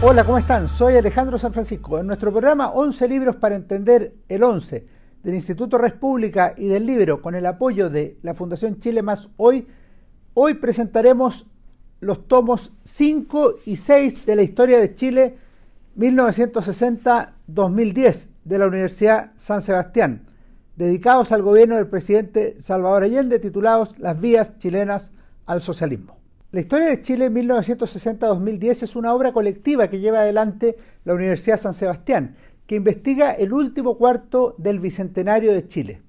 Hola, ¿cómo están? Soy Alejandro San Francisco. En nuestro programa 11 libros para entender el 11 del Instituto República y del Libro con el apoyo de la Fundación Chile Más Hoy, hoy presentaremos los tomos 5 y 6 de la historia de Chile 1960-2010 de la Universidad San Sebastián, dedicados al gobierno del presidente Salvador Allende, titulados Las vías chilenas al socialismo. La historia de Chile 1960-2010 es una obra colectiva que lleva adelante la Universidad San Sebastián, que investiga el último cuarto del Bicentenario de Chile.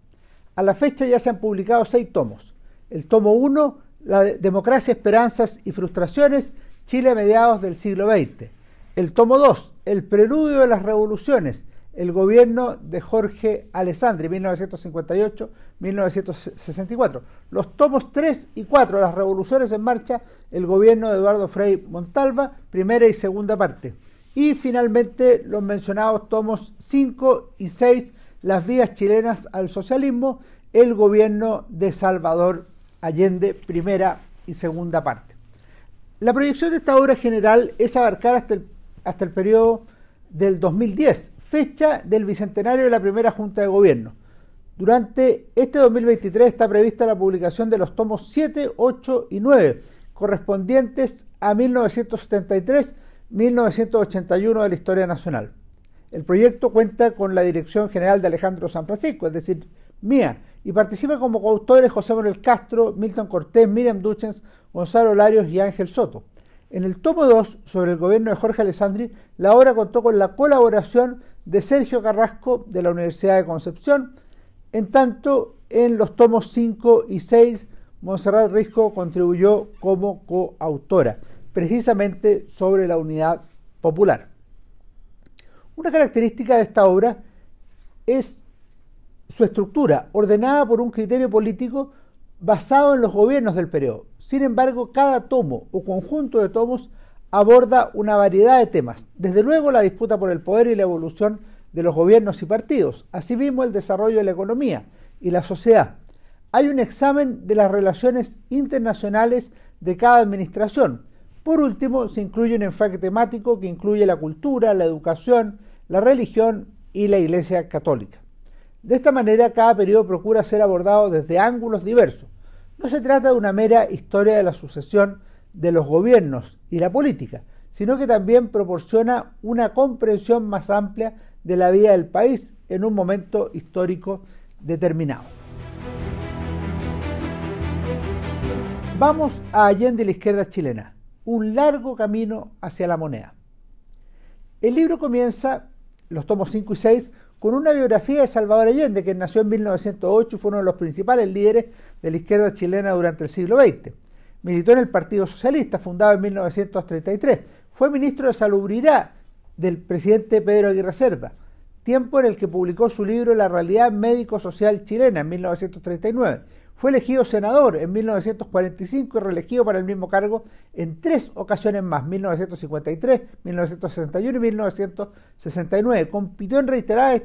A la fecha ya se han publicado seis tomos. El tomo 1, La democracia, esperanzas y frustraciones, Chile a mediados del siglo XX. El tomo 2, El preludio de las revoluciones, el gobierno de Jorge Alessandri, 1958-1964. Los tomos 3 y 4, Las revoluciones en marcha, el gobierno de Eduardo Frei Montalva, primera y segunda parte. Y finalmente los mencionados tomos 5 y 6, Las vías chilenas al socialismo, el gobierno de Salvador Allende, primera y segunda parte. La proyección de esta obra general es abarcar hasta el, hasta el periodo del 2010, fecha del bicentenario de la primera Junta de Gobierno. Durante este 2023 está prevista la publicación de los tomos 7, 8 y 9, correspondientes a 1973-1981 de la historia nacional. El proyecto cuenta con la dirección general de Alejandro San Francisco, es decir, mía, y participa como coautores José Manuel Castro, Milton Cortés, Miriam Duchens, Gonzalo Larios y Ángel Soto. En el tomo 2, sobre el gobierno de Jorge Alessandri, la obra contó con la colaboración de Sergio Carrasco de la Universidad de Concepción. En tanto, en los tomos 5 y 6, Monserrat Risco contribuyó como coautora, precisamente sobre la unidad popular. Una característica de esta obra es su estructura, ordenada por un criterio político basado en los gobiernos del periodo. Sin embargo, cada tomo o conjunto de tomos aborda una variedad de temas, desde luego la disputa por el poder y la evolución de los gobiernos y partidos, asimismo el desarrollo de la economía y la sociedad. Hay un examen de las relaciones internacionales de cada administración. Por último, se incluye un enfoque temático que incluye la cultura, la educación, la religión y la Iglesia Católica. De esta manera, cada periodo procura ser abordado desde ángulos diversos. No se trata de una mera historia de la sucesión de los gobiernos y la política, sino que también proporciona una comprensión más amplia de la vida del país en un momento histórico determinado. Vamos a Allende la izquierda chilena, un largo camino hacia la moneda. El libro comienza, los tomos 5 y 6, con una biografía de Salvador Allende, que nació en 1908 y fue uno de los principales líderes de la izquierda chilena durante el siglo XX. Militó en el Partido Socialista, fundado en 1933. Fue ministro de Salubridad del presidente Pedro Aguirre Cerda, tiempo en el que publicó su libro La realidad médico-social chilena en 1939. Fue elegido senador en 1945 y reelegido para el mismo cargo en tres ocasiones más, 1953, 1961 y 1969. Compitió en reiteradas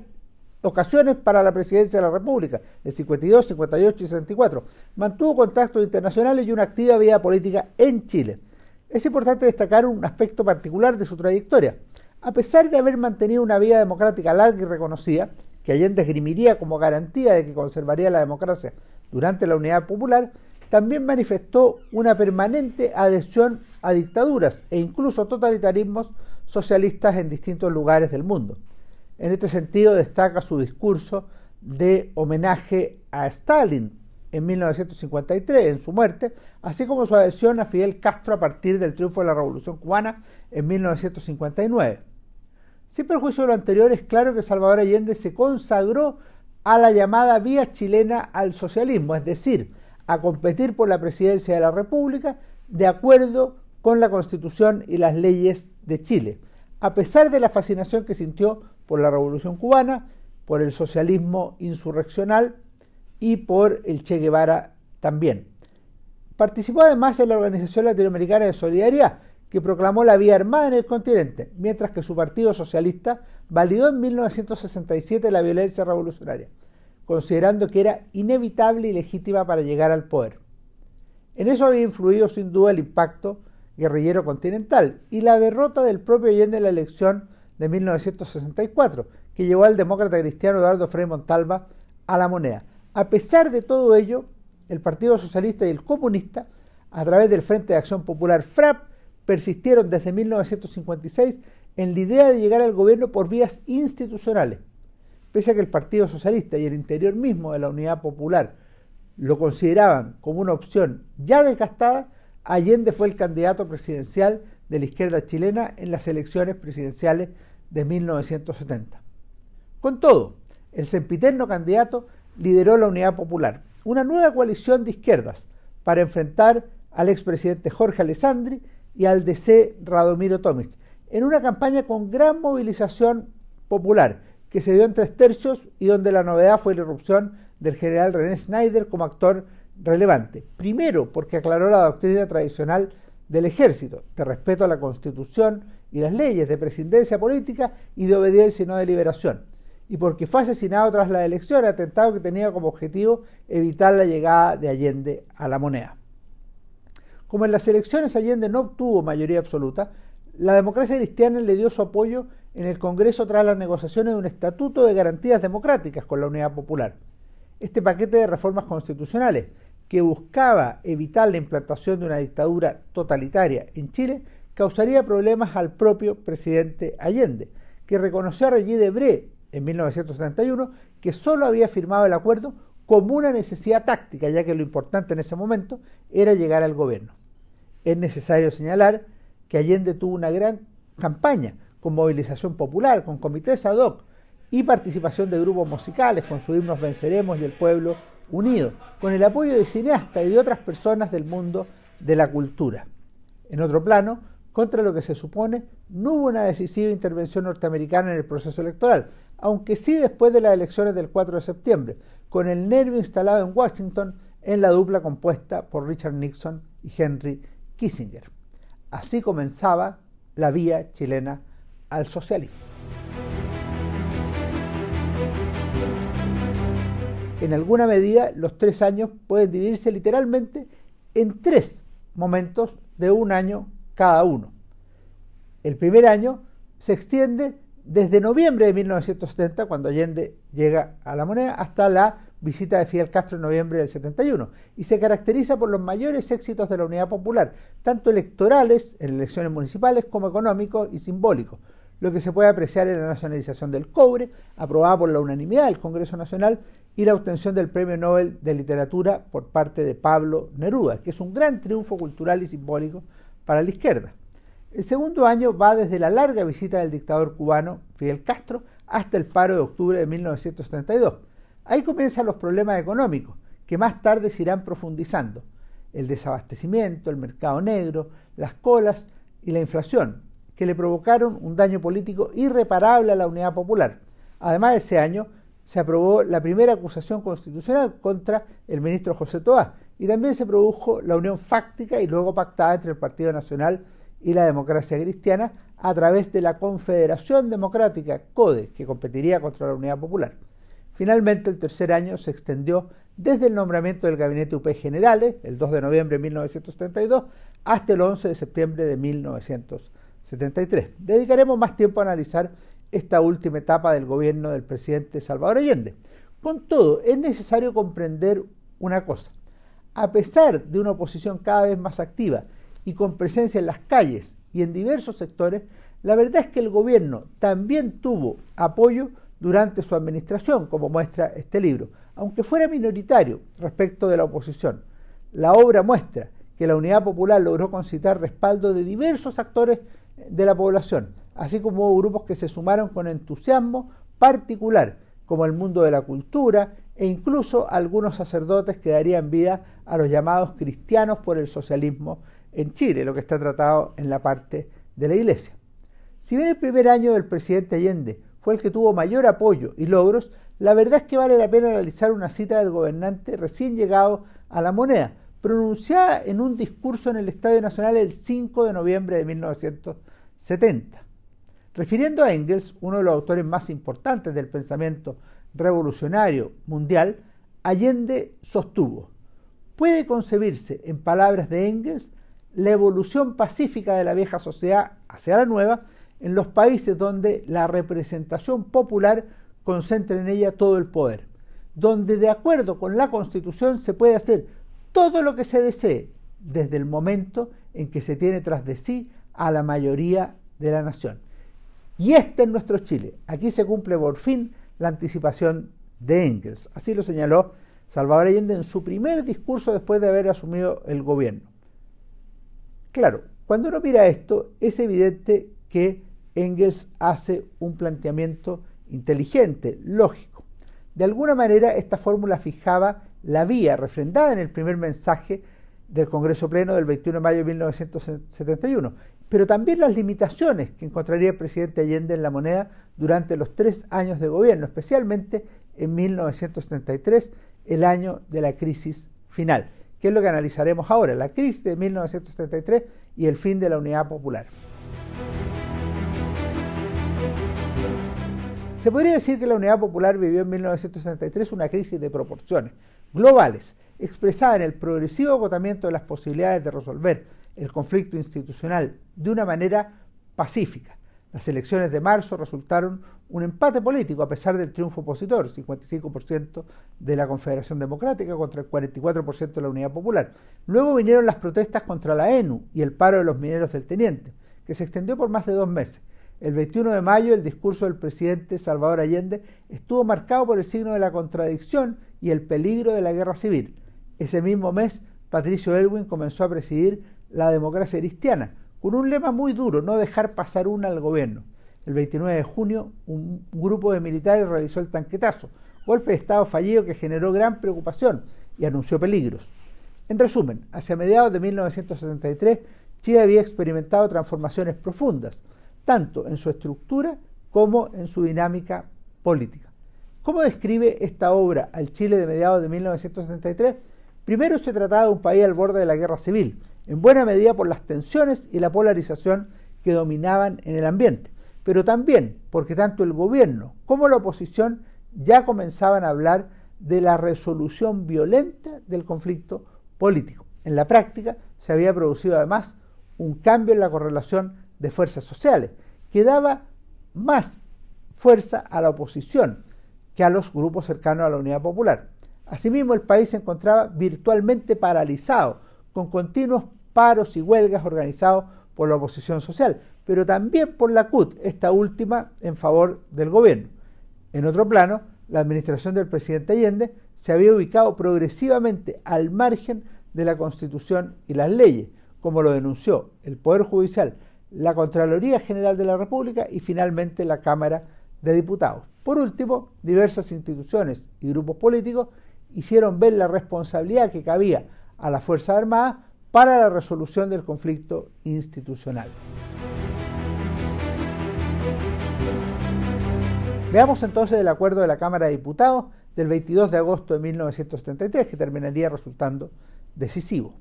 ocasiones para la presidencia de la República, en 52, 58 y 64. Mantuvo contactos internacionales y una activa vida política en Chile. Es importante destacar un aspecto particular de su trayectoria. A pesar de haber mantenido una vida democrática larga y reconocida, que Allende esgrimiría como garantía de que conservaría la democracia durante la Unidad Popular, también manifestó una permanente adhesión a dictaduras e incluso totalitarismos socialistas en distintos lugares del mundo. En este sentido destaca su discurso de homenaje a Stalin en 1953, en su muerte, así como su adhesión a Fidel Castro a partir del triunfo de la Revolución Cubana en 1959. Sin perjuicio de lo anterior, es claro que Salvador Allende se consagró a la llamada vía chilena al socialismo, es decir, a competir por la presidencia de la República de acuerdo con la Constitución y las leyes de Chile, a pesar de la fascinación que sintió por la Revolución cubana, por el socialismo insurreccional y por el Che Guevara también. Participó además en la Organización Latinoamericana de Solidaridad, que proclamó la vía armada en el continente, mientras que su Partido Socialista validó en 1967 la violencia revolucionaria, considerando que era inevitable y legítima para llegar al poder. En eso había influido sin duda el impacto guerrillero continental y la derrota del propio Allende en la elección de 1964, que llevó al demócrata cristiano Eduardo Frei Montalva a la moneda. A pesar de todo ello, el Partido Socialista y el Comunista, a través del Frente de Acción Popular FRAP, persistieron desde 1956 en la idea de llegar al gobierno por vías institucionales. Pese a que el Partido Socialista y el interior mismo de la Unidad Popular lo consideraban como una opción ya desgastada, Allende fue el candidato presidencial de la izquierda chilena en las elecciones presidenciales de 1970. Con todo, el sempiterno candidato lideró la Unidad Popular, una nueva coalición de izquierdas para enfrentar al expresidente Jorge Alessandri y al DC Radomiro Tomic, en una campaña con gran movilización popular que se dio en tres tercios y donde la novedad fue la irrupción del general René Schneider como actor relevante. Primero, porque aclaró la doctrina tradicional del ejército, de respeto a la constitución y las leyes, de presidencia política y de obediencia y no de liberación. Y porque fue asesinado tras la elección, atentado que tenía como objetivo evitar la llegada de Allende a la moneda. Como en las elecciones Allende no obtuvo mayoría absoluta, la democracia cristiana le dio su apoyo en el Congreso tras las negociaciones de un estatuto de garantías democráticas con la Unidad Popular. Este paquete de reformas constitucionales, que buscaba evitar la implantación de una dictadura totalitaria en Chile, causaría problemas al propio presidente Allende, que reconoció a Regis Debré en 1971 que solo había firmado el acuerdo como una necesidad táctica, ya que lo importante en ese momento era llegar al gobierno. Es necesario señalar que Allende tuvo una gran campaña con movilización popular, con comités ad hoc y participación de grupos musicales, con su himnos Venceremos y el Pueblo Unido, con el apoyo de cineastas y de otras personas del mundo de la cultura. En otro plano, contra lo que se supone, no hubo una decisiva intervención norteamericana en el proceso electoral, aunque sí después de las elecciones del 4 de septiembre, con el nervio instalado en Washington en la dupla compuesta por Richard Nixon y Henry Kissinger. Así comenzaba la vía chilena al socialismo. En alguna medida, los tres años pueden dividirse literalmente en tres momentos de un año cada uno. El primer año se extiende desde noviembre de 1970, cuando Allende llega a la moneda, hasta la visita de Fidel Castro en noviembre del 71, y se caracteriza por los mayores éxitos de la Unidad Popular, tanto electorales, en elecciones municipales, como económicos y simbólicos, lo que se puede apreciar en la nacionalización del cobre, aprobada por la unanimidad del Congreso Nacional, y la obtención del Premio Nobel de Literatura por parte de Pablo Neruda, que es un gran triunfo cultural y simbólico para la izquierda. El segundo año va desde la larga visita del dictador cubano Fidel Castro hasta el paro de octubre de 1972. Ahí comienzan los problemas económicos, que más tarde se irán profundizando. El desabastecimiento, el mercado negro, las colas y la inflación, que le provocaron un daño político irreparable a la unidad popular. Además, ese año se aprobó la primera acusación constitucional contra el ministro José Toá y también se produjo la unión fáctica y luego pactada entre el Partido Nacional y la democracia cristiana a través de la Confederación Democrática, CODE, que competiría contra la Unidad Popular. Finalmente, el tercer año se extendió desde el nombramiento del Gabinete UP Generales, el 2 de noviembre de 1932, hasta el 11 de septiembre de 1973. Dedicaremos más tiempo a analizar esta última etapa del gobierno del presidente Salvador Allende. Con todo, es necesario comprender una cosa. A pesar de una oposición cada vez más activa y con presencia en las calles y en diversos sectores, la verdad es que el gobierno también tuvo apoyo durante su administración, como muestra este libro, aunque fuera minoritario respecto de la oposición. La obra muestra que la Unidad Popular logró concitar respaldo de diversos actores de la población, así como hubo grupos que se sumaron con entusiasmo particular, como el mundo de la cultura e incluso algunos sacerdotes que darían vida a los llamados cristianos por el socialismo en Chile, lo que está tratado en la parte de la Iglesia. Si bien el primer año del presidente Allende fue el que tuvo mayor apoyo y logros, la verdad es que vale la pena analizar una cita del gobernante recién llegado a la moneda, pronunciada en un discurso en el Estadio Nacional el 5 de noviembre de 1970. Refiriendo a Engels, uno de los autores más importantes del pensamiento revolucionario mundial, Allende sostuvo, puede concebirse, en palabras de Engels, la evolución pacífica de la vieja sociedad hacia la nueva en los países donde la representación popular concentra en ella todo el poder, donde de acuerdo con la Constitución se puede hacer todo lo que se desee desde el momento en que se tiene tras de sí a la mayoría de la nación. Y este es nuestro Chile. Aquí se cumple por fin la anticipación de Engels. Así lo señaló Salvador Allende en su primer discurso después de haber asumido el gobierno. Claro, cuando uno mira esto, es evidente que Engels hace un planteamiento inteligente, lógico. De alguna manera, esta fórmula fijaba la vía refrendada en el primer mensaje del Congreso Pleno del 21 de mayo de 1971, pero también las limitaciones que encontraría el presidente Allende en la moneda durante los tres años de gobierno, especialmente en 1973, el año de la crisis final, que es lo que analizaremos ahora, la crisis de 1973 y el fin de la unidad popular. Se podría decir que la Unidad Popular vivió en 1973 una crisis de proporciones globales, expresada en el progresivo agotamiento de las posibilidades de resolver el conflicto institucional de una manera pacífica. Las elecciones de marzo resultaron un empate político a pesar del triunfo opositor, 55% de la Confederación Democrática contra el 44% de la Unidad Popular. Luego vinieron las protestas contra la ENU y el paro de los mineros del Teniente, que se extendió por más de dos meses. El 21 de mayo el discurso del presidente Salvador Allende estuvo marcado por el signo de la contradicción y el peligro de la guerra civil. Ese mismo mes, Patricio Elwin comenzó a presidir la democracia cristiana, con un lema muy duro, no dejar pasar una al gobierno. El 29 de junio, un grupo de militares realizó el tanquetazo, golpe de Estado fallido que generó gran preocupación y anunció peligros. En resumen, hacia mediados de 1973, Chile había experimentado transformaciones profundas, tanto en su estructura como en su dinámica política. ¿Cómo describe esta obra al Chile de mediados de 1973? Primero se trataba de un país al borde de la guerra civil, en buena medida por las tensiones y la polarización que dominaban en el ambiente, pero también porque tanto el gobierno como la oposición ya comenzaban a hablar de la resolución violenta del conflicto político. En la práctica se había producido además un cambio en la correlación de fuerzas sociales, que daba más fuerza a la oposición que a los grupos cercanos a la Unidad Popular. Asimismo, el país se encontraba virtualmente paralizado, con continuos paros y huelgas organizados por la oposición social, pero también por la CUT, esta última en favor del gobierno. En otro plano, la administración del presidente Allende se había ubicado progresivamente al margen de la Constitución y las leyes, como lo denunció el Poder Judicial, la Contraloría General de la República y finalmente la Cámara de Diputados. Por último, diversas instituciones y grupos políticos hicieron ver la responsabilidad que cabía a la Fuerza Armada para la resolución del conflicto institucional. Veamos entonces el acuerdo de la Cámara de Diputados del 22 de agosto de 1973, que terminaría resultando decisivo.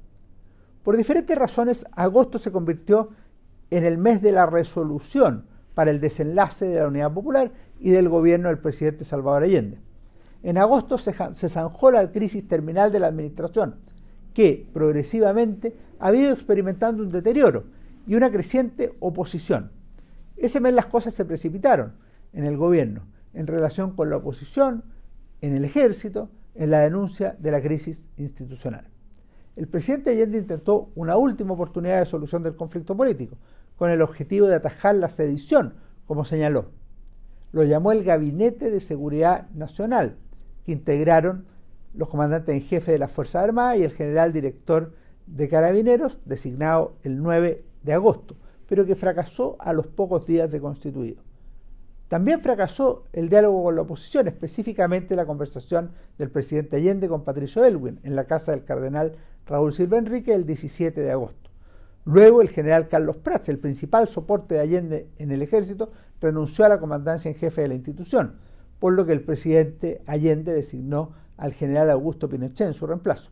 Por diferentes razones, agosto se convirtió en el mes de la resolución para el desenlace de la Unidad Popular y del gobierno del presidente Salvador Allende. En agosto se, zanjó la crisis terminal de la administración, que progresivamente ha ido experimentando un deterioro y una creciente oposición. Ese mes las cosas se precipitaron en el gobierno en relación con la oposición, en el ejército, en la denuncia de la crisis institucional. El presidente Allende intentó una última oportunidad de solución del conflicto político, con el objetivo de atajar la sedición, como señaló. Lo llamó el Gabinete de Seguridad Nacional, que integraron los comandantes en jefe de las Fuerzas Armadas y el general director de Carabineros, designado el 9 de agosto, pero que fracasó a los pocos días de constituido. También fracasó el diálogo con la oposición, específicamente la conversación del presidente Allende con Patricio Elwin en la casa del cardenal Raúl Silva Enrique el 17 de agosto. Luego el general Carlos Prats, el principal soporte de Allende en el ejército, renunció a la comandancia en jefe de la institución, por lo que el presidente Allende designó al general Augusto Pinochet en su reemplazo.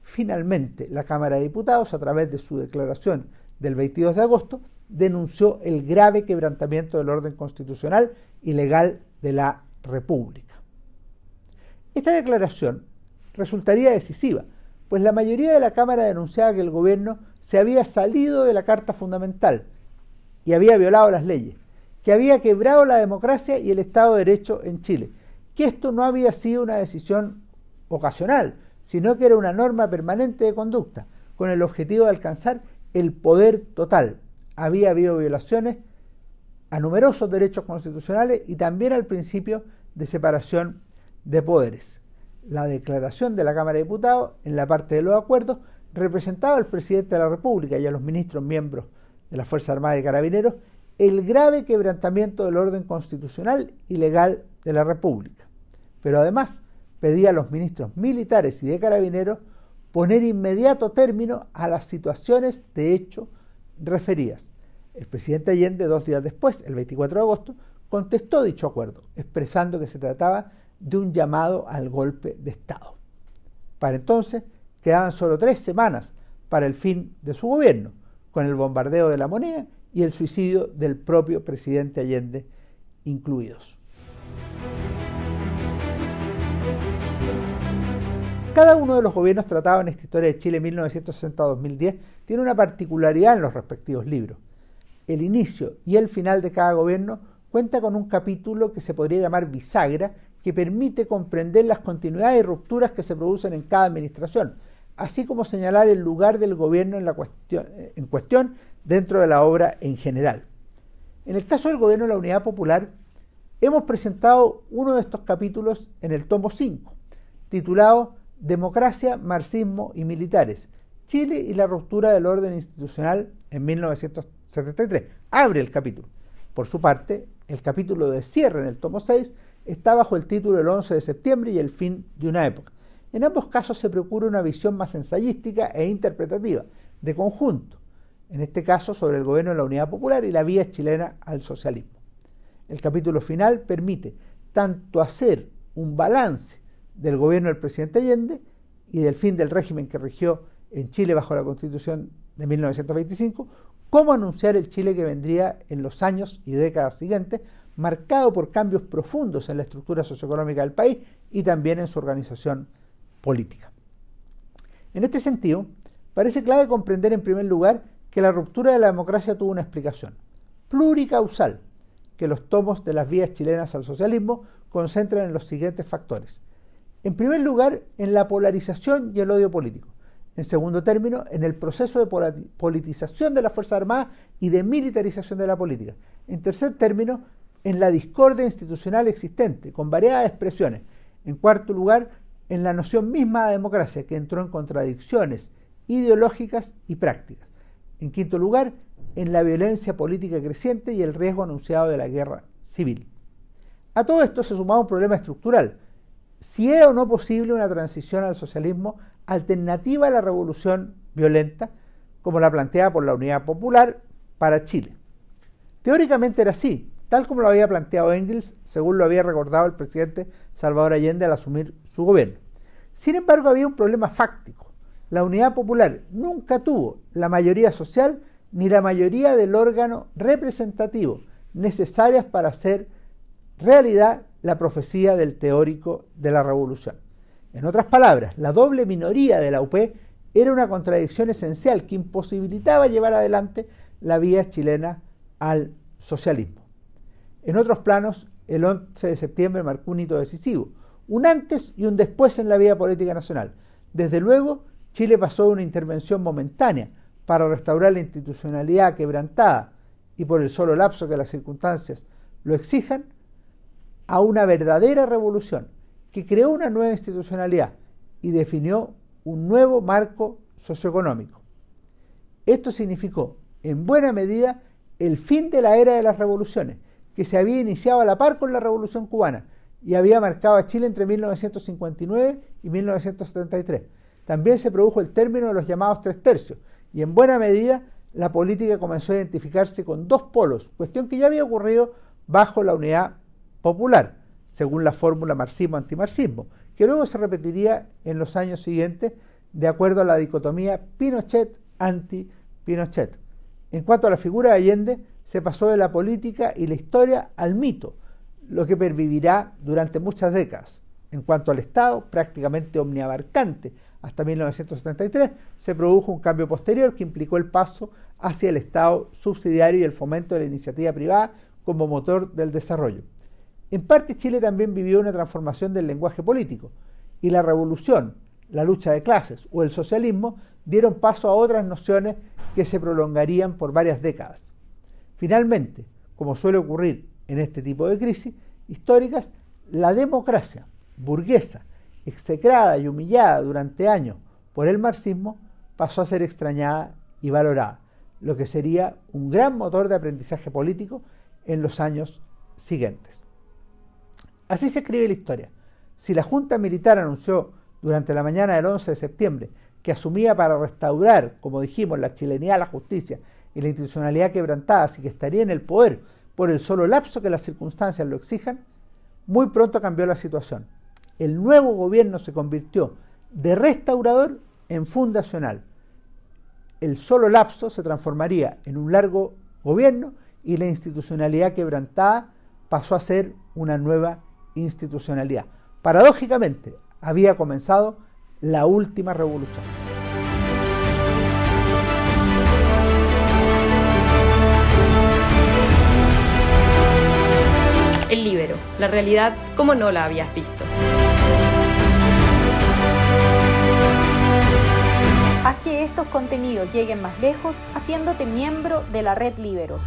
Finalmente, la Cámara de Diputados, a través de su declaración del 22 de agosto, denunció el grave quebrantamiento del orden constitucional y legal de la República. Esta declaración resultaría decisiva, pues la mayoría de la Cámara denunciaba que el gobierno se había salido de la Carta Fundamental y había violado las leyes, que había quebrado la democracia y el Estado de Derecho en Chile, que esto no había sido una decisión ocasional, sino que era una norma permanente de conducta, con el objetivo de alcanzar el poder total. Había habido violaciones a numerosos derechos constitucionales y también al principio de separación de poderes. La declaración de la Cámara de Diputados, en la parte de los acuerdos, representaba al presidente de la República y a los ministros miembros de la Fuerza Armada y Carabineros el grave quebrantamiento del orden constitucional y legal de la República. Pero además pedía a los ministros militares y de carabineros poner inmediato término a las situaciones de hecho referidas. El presidente Allende, dos días después, el 24 de agosto, contestó dicho acuerdo, expresando que se trataba de un llamado al golpe de Estado. Para entonces quedaban solo tres semanas para el fin de su gobierno, con el bombardeo de la moneda y el suicidio del propio presidente Allende incluidos. Cada uno de los gobiernos tratados en esta historia de Chile 1960-2010 tiene una particularidad en los respectivos libros. El inicio y el final de cada gobierno cuenta con un capítulo que se podría llamar bisagra, que permite comprender las continuidades y rupturas que se producen en cada administración, así como señalar el lugar del gobierno en, la cuestión, en cuestión dentro de la obra en general. En el caso del gobierno de la Unidad Popular, hemos presentado uno de estos capítulos en el tomo 5, titulado Democracia, Marxismo y Militares, Chile y la ruptura del orden institucional en 1973. Abre el capítulo. Por su parte, el capítulo de cierre en el tomo 6 está bajo el título El 11 de septiembre y el fin de una época. En ambos casos se procura una visión más ensayística e interpretativa, de conjunto, en este caso sobre el gobierno de la Unidad Popular y la vía chilena al socialismo. El capítulo final permite tanto hacer un balance del gobierno del presidente Allende y del fin del régimen que rigió en Chile bajo la Constitución de 1925, como anunciar el Chile que vendría en los años y décadas siguientes, marcado por cambios profundos en la estructura socioeconómica del país y también en su organización política. En este sentido, parece clave comprender en primer lugar que la ruptura de la democracia tuvo una explicación pluricausal, que los tomos de las vías chilenas al socialismo concentran en los siguientes factores. En primer lugar, en la polarización y el odio político. En segundo término, en el proceso de politización de las Fuerzas Armadas y de militarización de la política. En tercer término, en la discordia institucional existente, con variadas expresiones. En cuarto lugar, en la noción misma de democracia, que entró en contradicciones ideológicas y prácticas. En quinto lugar, en la violencia política creciente y el riesgo anunciado de la guerra civil. A todo esto se sumaba un problema estructural. Si era o no posible una transición al socialismo alternativa a la revolución violenta, como la planteada por la Unidad Popular para Chile. Teóricamente era así, tal como lo había planteado Engels, según lo había recordado el presidente Salvador Allende al asumir su gobierno. Sin embargo, había un problema fáctico. La Unidad Popular nunca tuvo la mayoría social ni la mayoría del órgano representativo necesarias para hacer realidad la profecía del teórico de la revolución. En otras palabras, la doble minoría de la UP era una contradicción esencial que imposibilitaba llevar adelante la vía chilena al socialismo. En otros planos, el 11 de septiembre marcó un hito decisivo, un antes y un después en la vida política nacional. Desde luego, Chile pasó de una intervención momentánea para restaurar la institucionalidad quebrantada y por el solo lapso que las circunstancias lo exijan, a una verdadera revolución que creó una nueva institucionalidad y definió un nuevo marco socioeconómico. Esto significó, en buena medida, el fin de la era de las revoluciones, que se había iniciado a la par con la Revolución cubana y había marcado a Chile entre 1959 y 1973. También se produjo el término de los llamados tres tercios y en buena medida la política comenzó a identificarse con dos polos, cuestión que ya había ocurrido bajo la unidad popular según la fórmula marxismo-antimarxismo, que luego se repetiría en los años siguientes de acuerdo a la dicotomía Pinochet-anti-Pinochet. En cuanto a la figura de Allende, se pasó de la política y la historia al mito, lo que pervivirá durante muchas décadas. En cuanto al Estado, prácticamente omniabarcante, hasta 1973 se produjo un cambio posterior que implicó el paso hacia el Estado subsidiario y el fomento de la iniciativa privada como motor del desarrollo. En parte Chile también vivió una transformación del lenguaje político y la revolución, la lucha de clases o el socialismo dieron paso a otras nociones que se prolongarían por varias décadas. Finalmente, como suele ocurrir en este tipo de crisis históricas, la democracia burguesa, execrada y humillada durante años por el marxismo, pasó a ser extrañada y valorada, lo que sería un gran motor de aprendizaje político en los años siguientes. Así se escribe la historia. Si la Junta Militar anunció durante la mañana del 11 de septiembre que asumía para restaurar, como dijimos, la chilenidad, la justicia y la institucionalidad quebrantadas y que estaría en el poder por el solo lapso que las circunstancias lo exijan, muy pronto cambió la situación. El nuevo gobierno se convirtió de restaurador en fundacional. El solo lapso se transformaría en un largo gobierno y la institucionalidad quebrantada pasó a ser una nueva institucionalidad. Paradójicamente, había comenzado la última revolución. El libero, la realidad como no la habías visto. Haz que estos contenidos lleguen más lejos haciéndote miembro de la red Libero.